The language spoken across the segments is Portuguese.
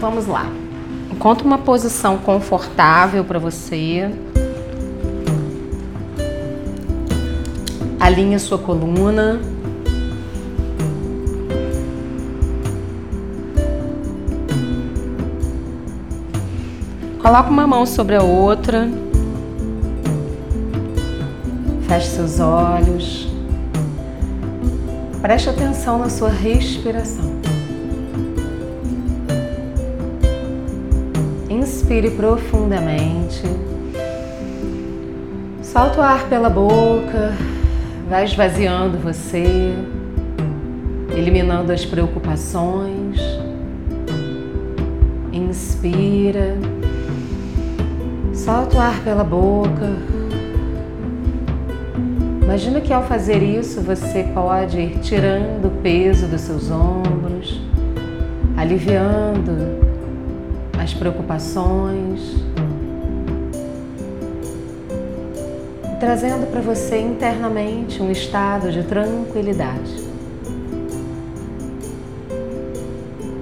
Vamos lá. Encontre uma posição confortável para você. Alinhe sua coluna. Coloque uma mão sobre a outra. Feche seus olhos. Preste atenção na sua respiração. Inspire profundamente. Solta o ar pela boca. Vai esvaziando você, eliminando as preocupações. Inspira. Solta o ar pela boca. Imagina que ao fazer isso você pode ir tirando o peso dos seus ombros, aliviando preocupações, trazendo para você internamente um estado de tranquilidade.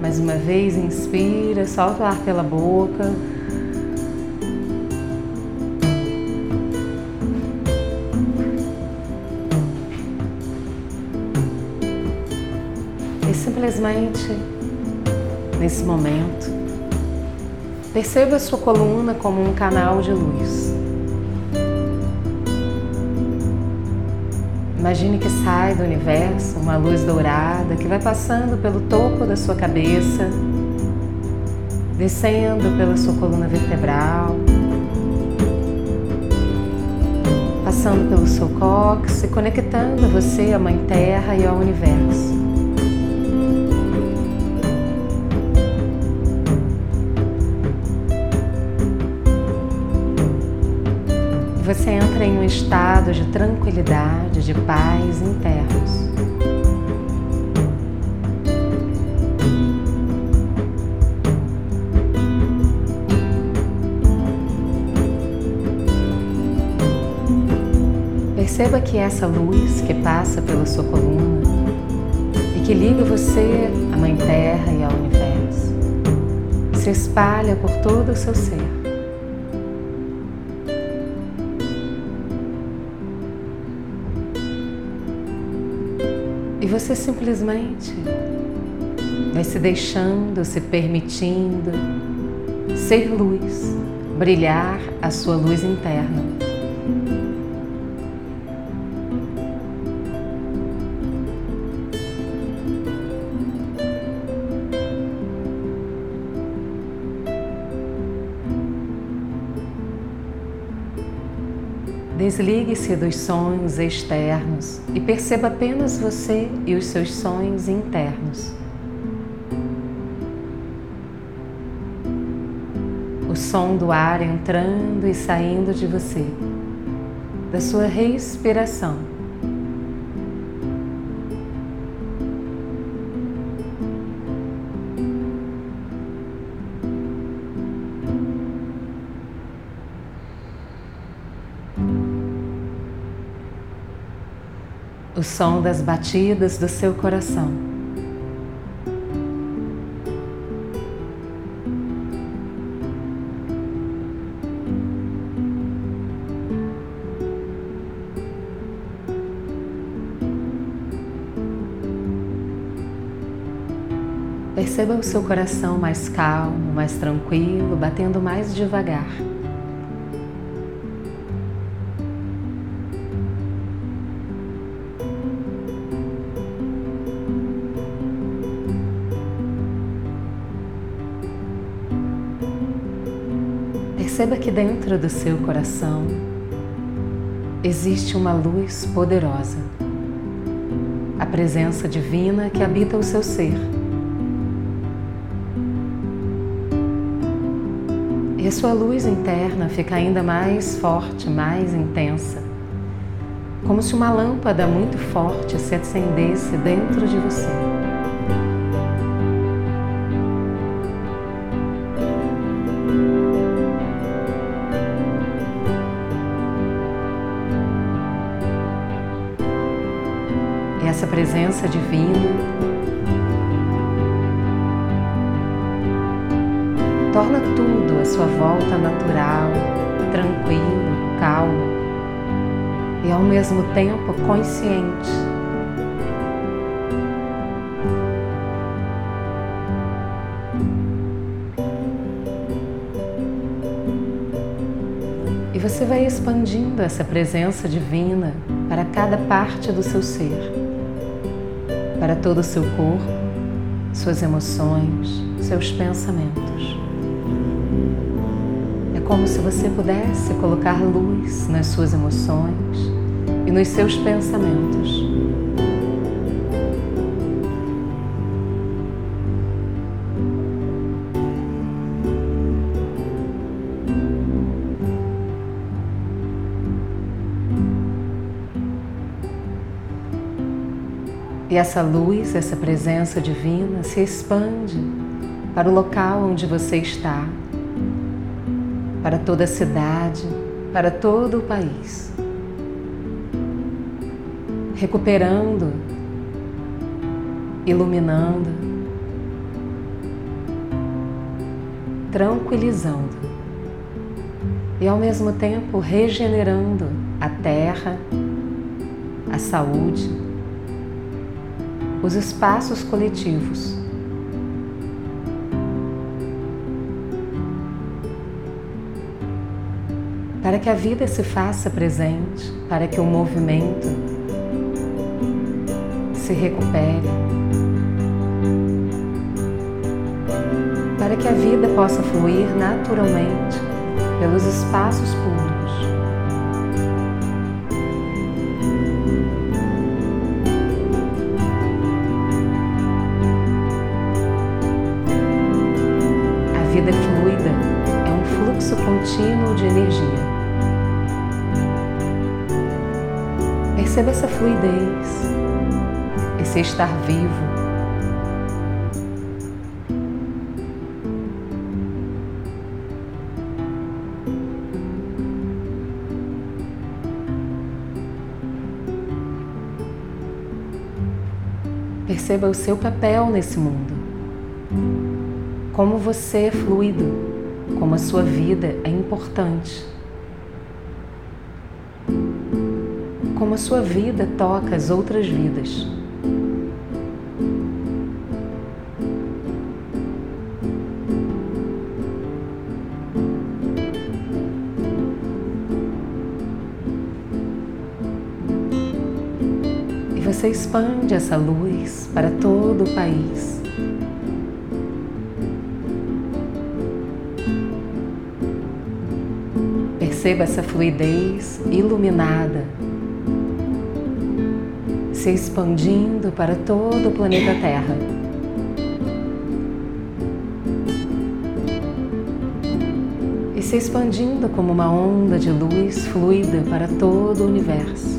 Mais uma vez, inspira, solta o ar pela boca. simplesmente nesse momento, perceba a sua coluna como um canal de luz. Imagine que sai do universo uma luz dourada que vai passando pelo topo da sua cabeça, descendo pela sua coluna vertebral, passando pelo seu cóccix e conectando você à Mãe Terra e ao universo. Você entra em um estado de tranquilidade, de paz internos. Perceba que essa luz que passa pela sua coluna e que liga você à Mãe Terra e ao universo se espalha por todo o seu ser. Você simplesmente vai se deixando, se permitindo ser luz, brilhar a sua luz interna. Desligue-se dos sonhos externos e perceba apenas você e os seus sonhos internos. O som do ar entrando e saindo de você, da sua respiração. O som das batidas do seu coração. Perceba o seu coração mais calmo, mais tranquilo, batendo mais devagar. Perceba que dentro do seu coração existe uma luz poderosa, a presença divina que habita o seu ser. E a sua luz interna fica ainda mais forte, mais intensa, como se uma lâmpada muito forte se acendesse dentro de você. Presença divina. Torna tudo à sua volta natural, tranquilo, calmo e ao mesmo tempo consciente. E você vai expandindo essa presença divina para cada parte do seu ser, para todo o seu corpo, suas emoções, seus pensamentos. É como se você pudesse colocar luz nas suas emoções e nos seus pensamentos. Essa luz, essa presença divina se expande para o local onde você está, para toda a cidade, para todo o país. Recuperando, iluminando, tranquilizando e ao mesmo tempo regenerando a terra, a saúde os espaços coletivos. Para que a vida se faça presente, para que o movimento se recupere, para que a vida possa fluir naturalmente pelos espaços públicos. Contínuo de energia. Perceba essa fluidez, esse estar vivo. Perceba o seu papel nesse mundo como você é fluido, como a sua vida é importante, como a sua vida toca as outras vidas. E você expande essa luz para todo o país. Perceba essa fluidez iluminada se expandindo para todo o planeta Terra. E se expandindo como uma onda de luz fluida para todo o universo.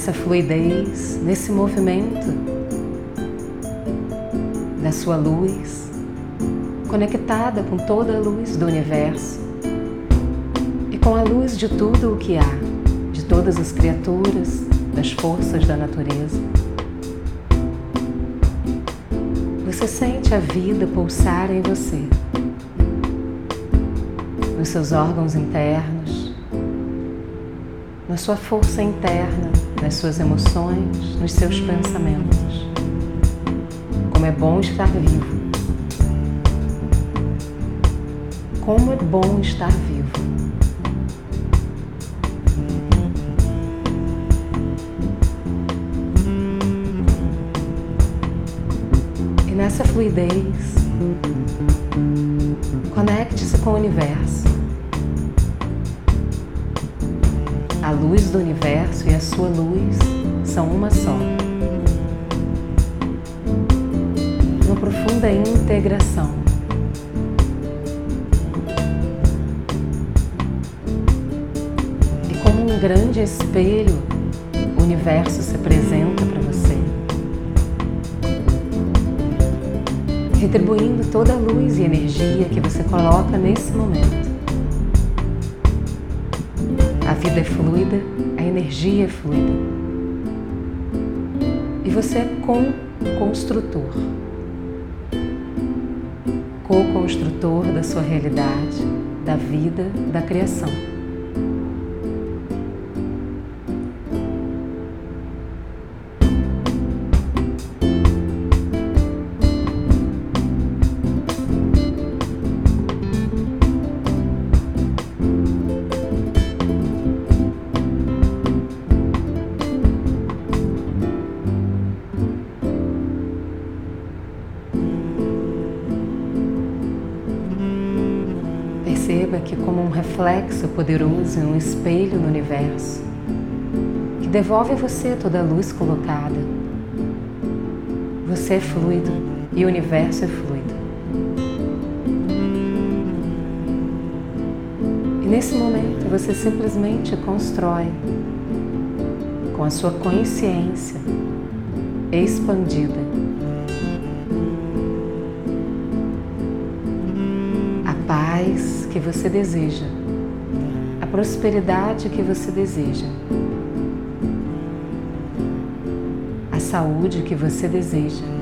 Nessa fluidez, nesse movimento da sua luz, conectada com toda a luz do universo e com a luz de tudo o que há, de todas as criaturas, das forças da natureza. Você sente a vida pulsar em você, nos seus órgãos internos, na sua força interna, nas suas emoções, nos seus pensamentos. Como é bom estar vivo. Como é bom estar vivo. E nessa fluidez, conecte-se com o universo. A luz do universo e a sua luz são uma só. Uma profunda integração. E como um grande espelho, o universo se apresenta para você. retribuindo toda a luz e energia que você coloca nesse momento. A vida é fluida, a energia é fluida. E você é co-construtor. Co-construtor da sua realidade, da vida, da criação. Poderoso em um espelho no universo, que devolve a você toda a luz colocada, você é fluido e o universo é fluido. E nesse momento você simplesmente constrói com a sua consciência expandida paz que você deseja, a prosperidade que você deseja, a saúde que você deseja.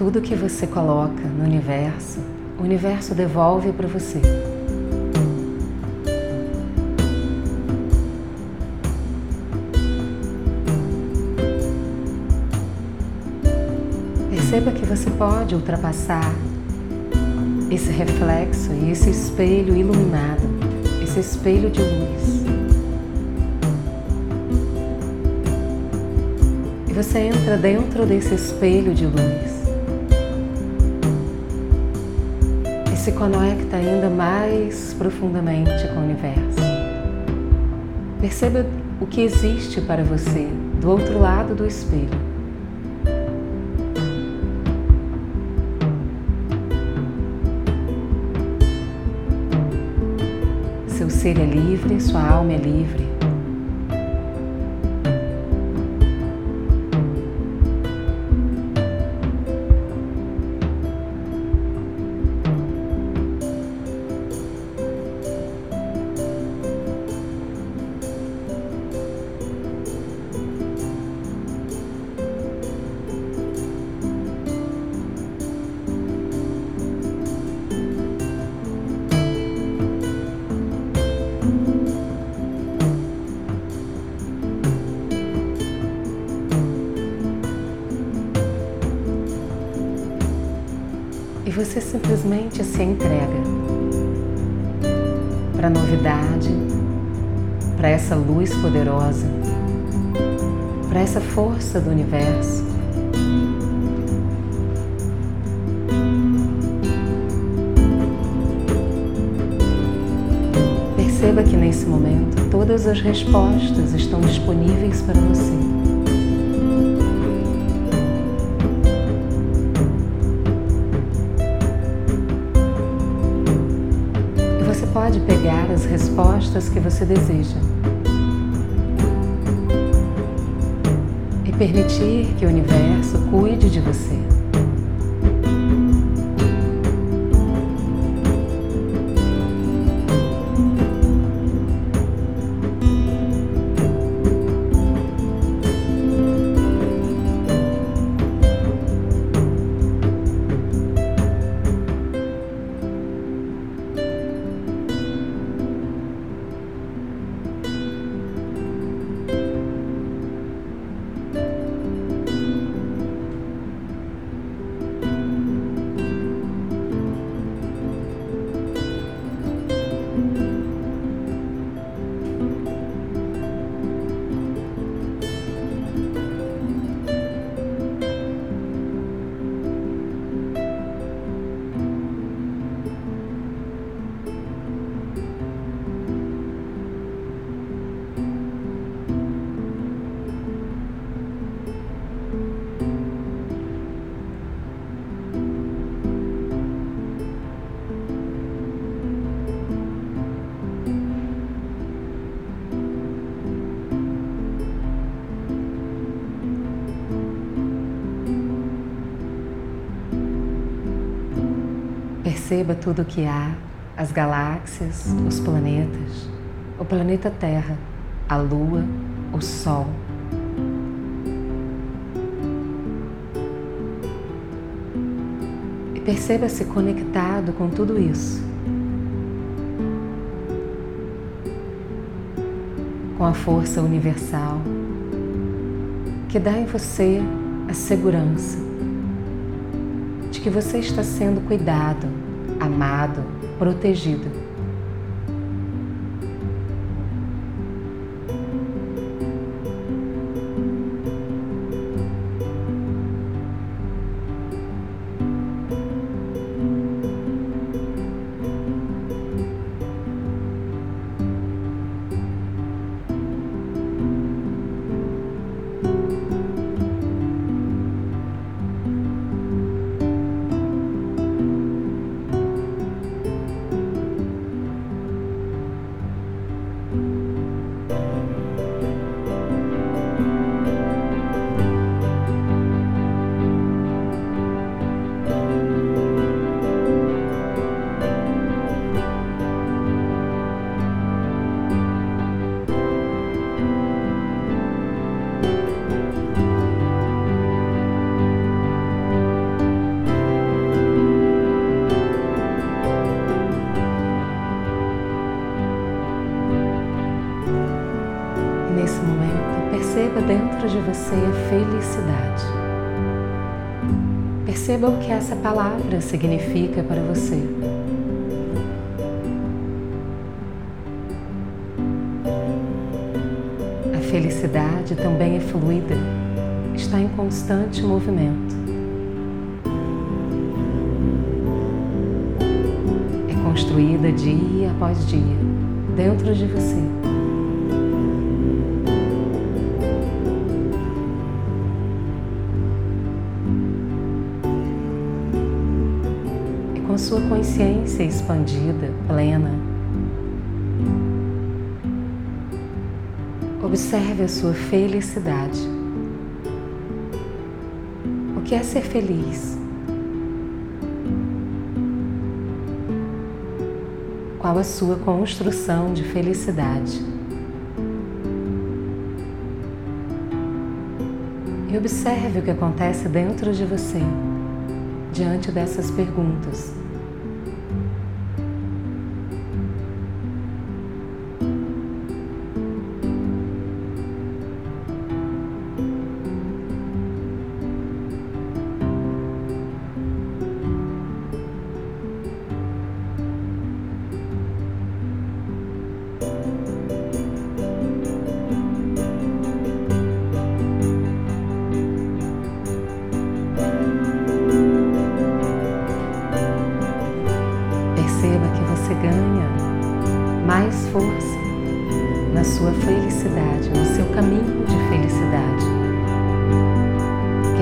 Tudo que você coloca no universo, o universo devolve para você. Perceba que você pode ultrapassar esse reflexo e esse espelho iluminado, esse espelho de luz. E você entra dentro desse espelho de luz. Se conecta ainda mais profundamente com o universo. Perceba o que existe para você do outro lado do espelho. Seu ser é livre, sua alma é livre. Você simplesmente se entrega para a novidade, para essa luz poderosa, para essa força do universo. Perceba que nesse momento todas as respostas estão disponíveis para você. Pode pegar as respostas que você deseja e permitir que o universo cuide de você. Perceba tudo o que há, as galáxias, os planetas, o planeta Terra, a Lua, o Sol. E perceba-se conectado com tudo isso. Com a força universal que dá em você a segurança de que você está sendo cuidado, amado, protegido. Perceba o que essa palavra significa para você. A felicidade também é fluida, está em constante movimento. É construída dia após dia dentro de você. Sua consciência expandida, plena. Observe a sua felicidade. O que é ser feliz? Qual a sua construção de felicidade? E observe o que acontece dentro de você diante dessas perguntas.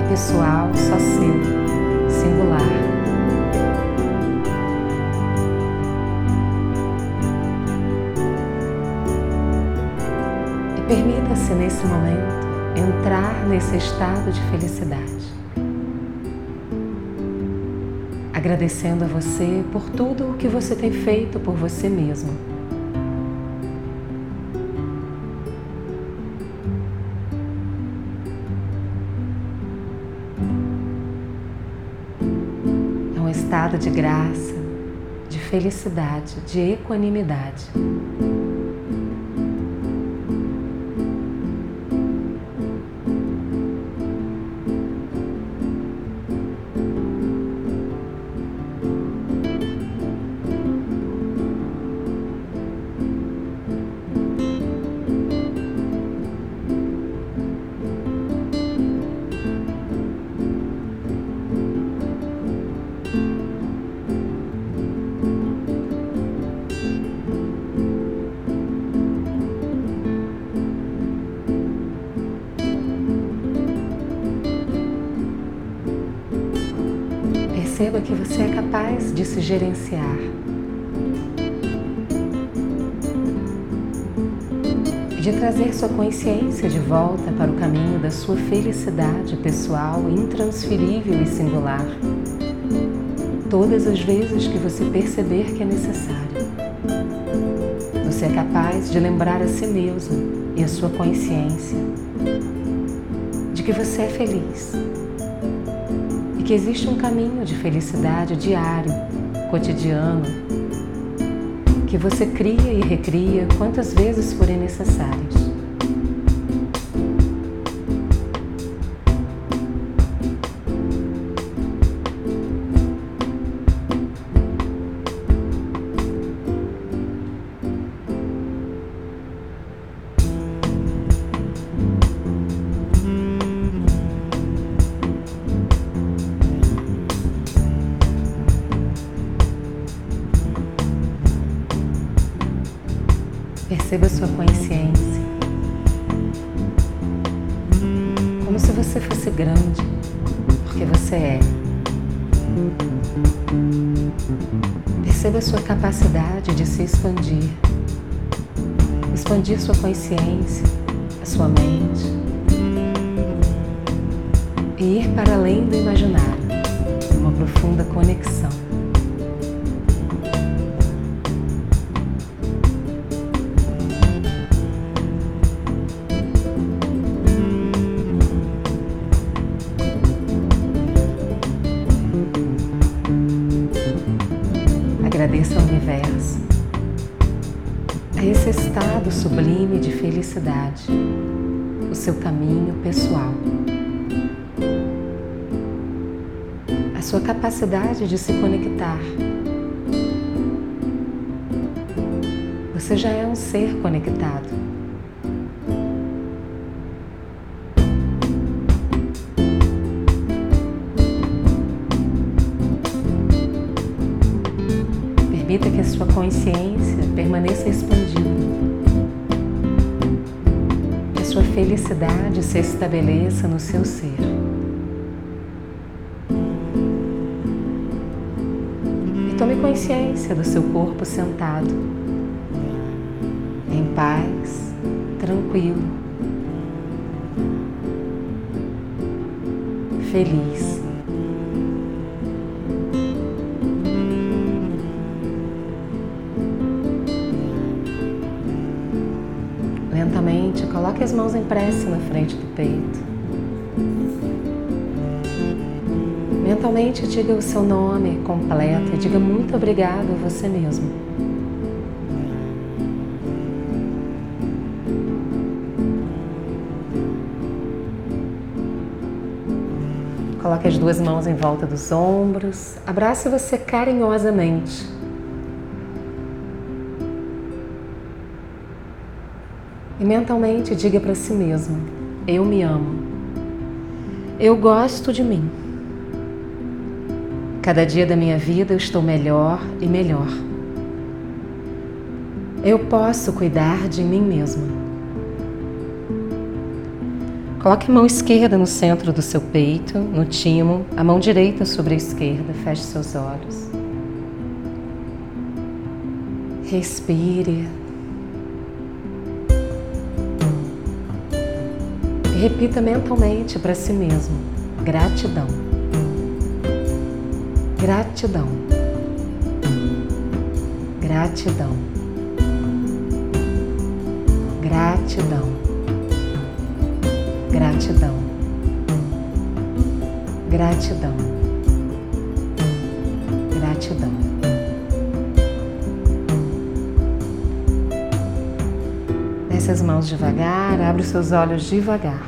Pessoal, só seu, singular. E permita-se nesse momento entrar nesse estado de felicidade agradecendo a você por tudo o que você tem feito por você mesmo. De graça, de felicidade, de equanimidade. Que você é capaz de se gerenciar. De trazer sua consciência de volta para o caminho da sua felicidade pessoal intransferível e singular. todas as vezes que você perceber que é necessário. Você é capaz de lembrar a si mesmo e a sua consciência de que você é feliz que existe um caminho de felicidade diário, cotidiano, que você cria e recria quantas vezes forem necessárias. Como se você fosse grande, porque você é. Perceba sua capacidade de se expandir. Expandir sua consciência, a sua mente. E ir para além do imaginário, uma profunda conexão. Pessoal, a sua capacidade de se conectar. Você já é um ser conectado. Permita que a sua consciência felicidade se estabeleça no seu ser. E tome consciência do seu corpo sentado, em paz, tranquilo, feliz. Coloque as mãos em prece na frente do peito. Mentalmente, diga o seu nome completo e diga muito obrigado a você mesmo. Coloque as duas mãos em volta dos ombros, abrace você carinhosamente. Mentalmente diga para si mesmo: Eu me amo. Eu gosto de mim. Cada dia da minha vida eu estou melhor e melhor. Eu posso cuidar de mim mesma. Coloque a mão esquerda no centro do seu peito, no timo, a mão direita sobre a esquerda. Feche seus olhos. Respire. Repita mentalmente para si mesmo: gratidão, gratidão, gratidão, gratidão, gratidão, gratidão, gratidão. Desce as mãos devagar, abre os seus olhos devagar.